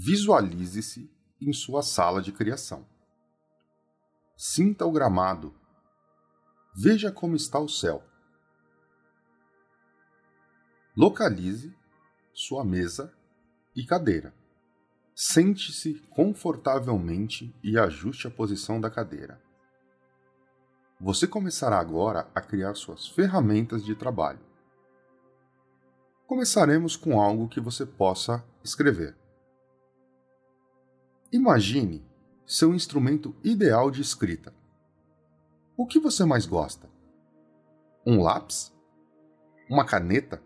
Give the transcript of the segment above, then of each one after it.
Visualize-se em sua sala de criação. Sinta o gramado. Veja como está o céu. Localize sua mesa e cadeira. Sente-se confortavelmente e ajuste a posição da cadeira. Você começará agora a criar suas ferramentas de trabalho. Começaremos com algo que você possa escrever. Imagine seu instrumento ideal de escrita. O que você mais gosta? Um lápis? Uma caneta?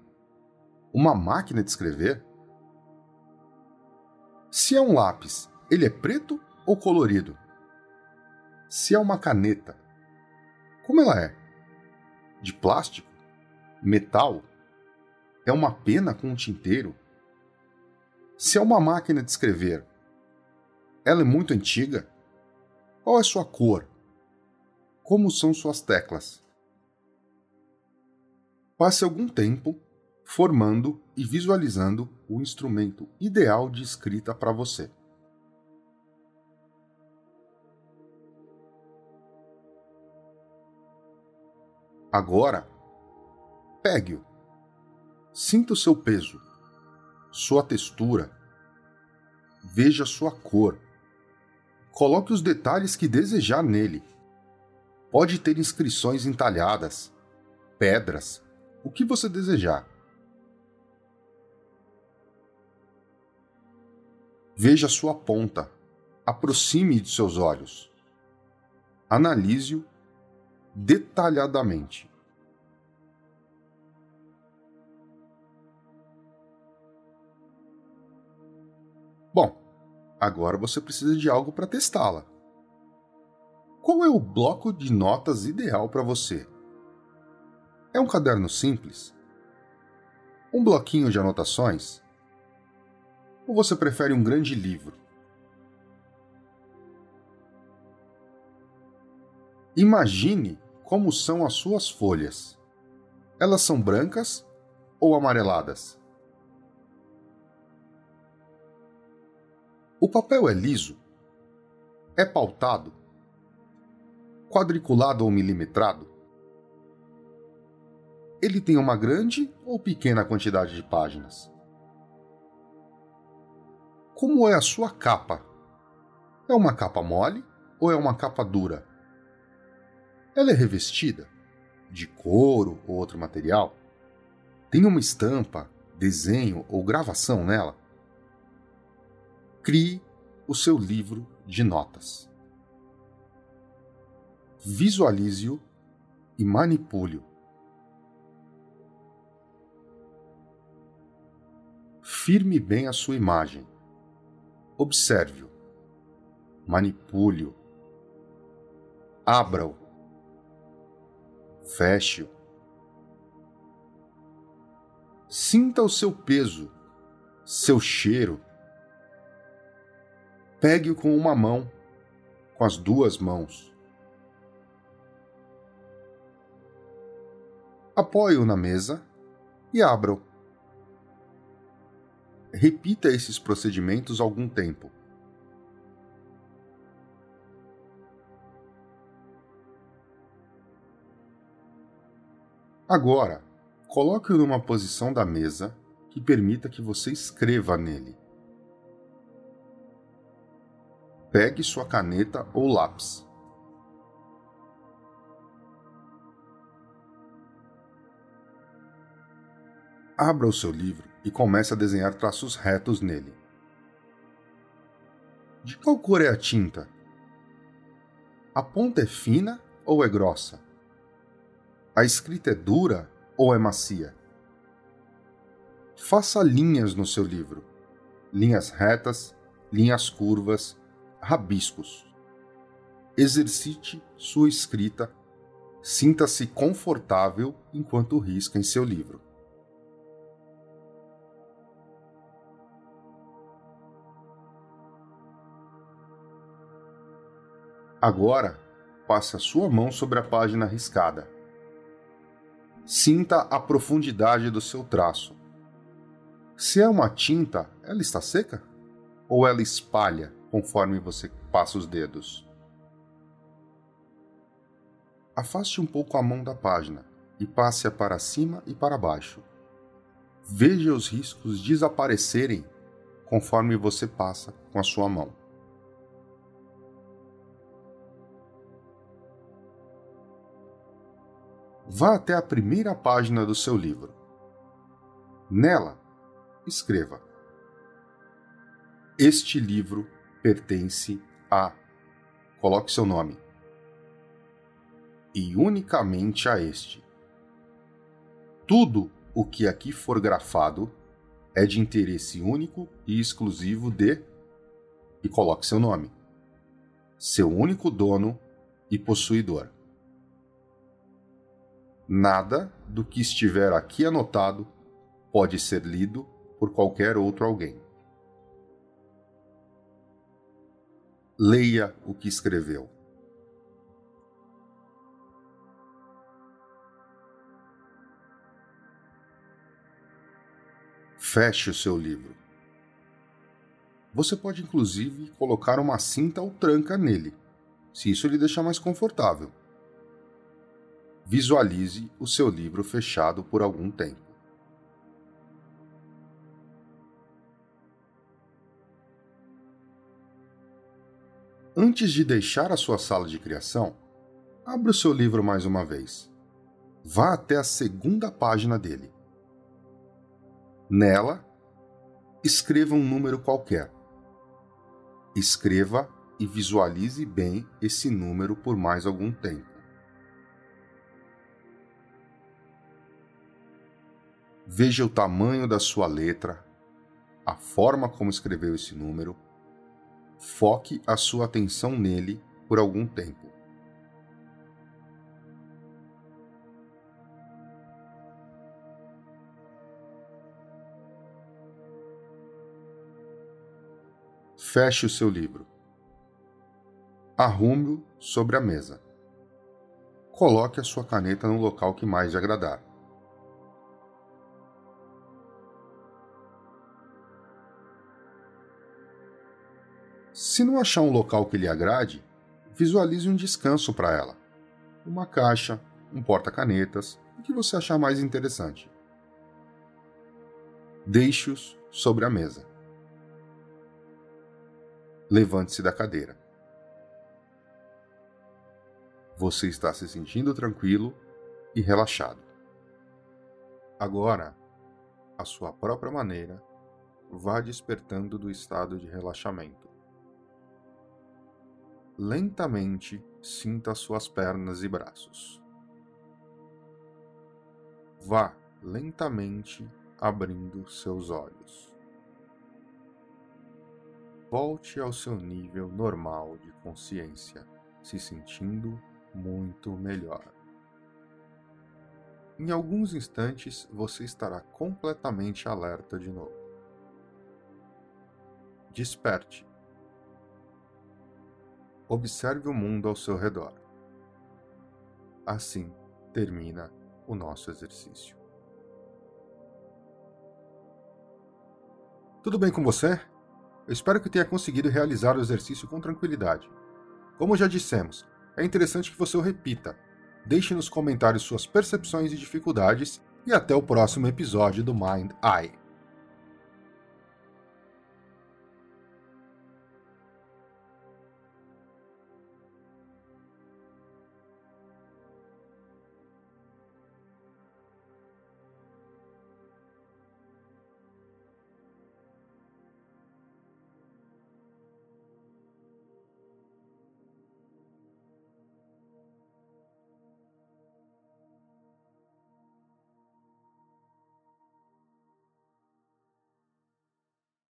Uma máquina de escrever? Se é um lápis, ele é preto ou colorido? Se é uma caneta, como ela é? De plástico? Metal? É uma pena com um tinteiro? Se é uma máquina de escrever, ela é muito antiga? Qual é sua cor? Como são suas teclas? Passe algum tempo formando e visualizando o instrumento ideal de escrita para você. Agora, pegue-o. Sinta o seu peso, sua textura, veja sua cor Coloque os detalhes que desejar nele. Pode ter inscrições entalhadas, pedras, o que você desejar. Veja sua ponta, aproxime de seus olhos. Analise-o detalhadamente. Bom, Agora você precisa de algo para testá-la. Qual é o bloco de notas ideal para você? É um caderno simples? Um bloquinho de anotações? Ou você prefere um grande livro? Imagine como são as suas folhas. Elas são brancas ou amareladas? O papel é liso? É pautado? Quadriculado ou milimetrado? Ele tem uma grande ou pequena quantidade de páginas? Como é a sua capa? É uma capa mole ou é uma capa dura? Ela é revestida de couro ou outro material? Tem uma estampa, desenho ou gravação nela? Crie o seu livro de notas. Visualize-o e manipule-o. Firme bem a sua imagem. Observe-o. Manipule-o. Abra-o. Feche-o. Sinta o seu peso, seu cheiro Pegue-o com uma mão, com as duas mãos. Apoie-o na mesa e abra-o. Repita esses procedimentos algum tempo. Agora, coloque-o numa posição da mesa que permita que você escreva nele. Pegue sua caneta ou lápis. Abra o seu livro e comece a desenhar traços retos nele. De qual cor é a tinta? A ponta é fina ou é grossa? A escrita é dura ou é macia? Faça linhas no seu livro. Linhas retas, linhas curvas, rabiscos. Exercite sua escrita, sinta-se confortável enquanto risca em seu livro. Agora, passe a sua mão sobre a página riscada. Sinta a profundidade do seu traço. Se é uma tinta, ela está seca? ou ela espalha conforme você passa os dedos? Afaste um pouco a mão da página e passe-a para cima e para baixo. Veja os riscos desaparecerem conforme você passa com a sua mão. Vá até a primeira página do seu livro. Nela, escreva: Este livro pertence a. Coloque seu nome. E unicamente a este. Tudo o que aqui for grafado é de interesse único e exclusivo de. E coloque seu nome. Seu único dono e possuidor. Nada do que estiver aqui anotado pode ser lido por qualquer outro alguém. Leia o que escreveu. Feche o seu livro. Você pode inclusive colocar uma cinta ou tranca nele, se isso lhe deixar mais confortável. Visualize o seu livro fechado por algum tempo. Antes de deixar a sua sala de criação, abra o seu livro mais uma vez. Vá até a segunda página dele. Nela, escreva um número qualquer. Escreva e visualize bem esse número por mais algum tempo. Veja o tamanho da sua letra, a forma como escreveu esse número. Foque a sua atenção nele por algum tempo. Feche o seu livro. Arrume-o sobre a mesa. Coloque a sua caneta no local que mais lhe agradar. Se não achar um local que lhe agrade, visualize um descanso para ela. Uma caixa, um porta-canetas, o que você achar mais interessante. Deixe-os sobre a mesa. Levante-se da cadeira. Você está se sentindo tranquilo e relaxado. Agora, à sua própria maneira, vá despertando do estado de relaxamento. Lentamente sinta suas pernas e braços. Vá lentamente abrindo seus olhos volte ao seu nível normal de consciência, se sentindo muito melhor. Em alguns instantes você estará completamente alerta de novo. Desperte. Observe o mundo ao seu redor. Assim termina o nosso exercício. Tudo bem com você? Eu espero que tenha conseguido realizar o exercício com tranquilidade. Como já dissemos, é interessante que você o repita. Deixe nos comentários suas percepções e dificuldades e até o próximo episódio do Mind Eye.